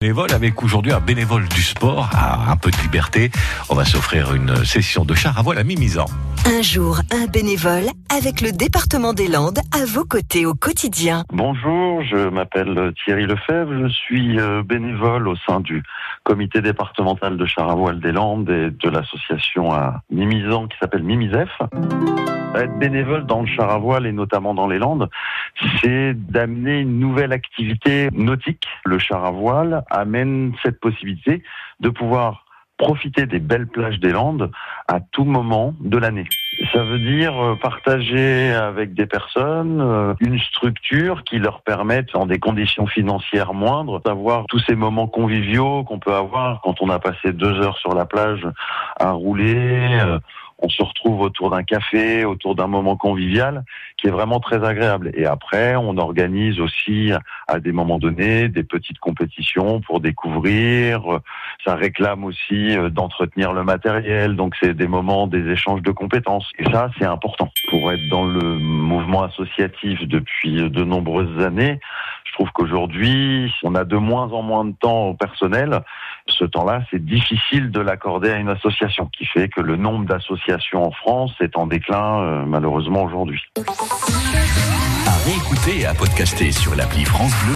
Bénévole avec aujourd'hui un bénévole du sport à un peu de liberté. On va s'offrir une session de char à voile à Mimizan. Un jour, un bénévole avec le département des Landes à vos côtés au quotidien. Bonjour, je m'appelle Thierry Lefebvre, je suis euh, bénévole au sein du comité départemental de char à voile des Landes et de l'association à Mimizan qui s'appelle Mimizef. Être bénévole dans le char à voile et notamment dans les Landes, c'est d'amener une nouvelle activité nautique. Le char à voile amène cette possibilité de pouvoir profiter des belles plages des Landes à tout moment de l'année. Ça veut dire euh, partager avec des personnes euh, une structure qui leur permette, en des conditions financières moindres, d'avoir tous ces moments conviviaux qu'on peut avoir quand on a passé deux heures sur la plage à rouler. Euh, on se retrouve autour d'un café, autour d'un moment convivial qui est vraiment très agréable. Et après, on organise aussi à des moments donnés des petites compétitions pour découvrir. Ça réclame aussi euh, d'entretenir le matériel, donc c'est des moments, des échanges de compétences. Et ça, c'est important. Pour être dans le mouvement associatif depuis de nombreuses années, je trouve qu'aujourd'hui, on a de moins en moins de temps au personnel. Ce temps-là, c'est difficile de l'accorder à une association, qui fait que le nombre d'associations en France est en déclin, euh, malheureusement, aujourd'hui. À réécouter et à podcaster sur l'appli France Bleu.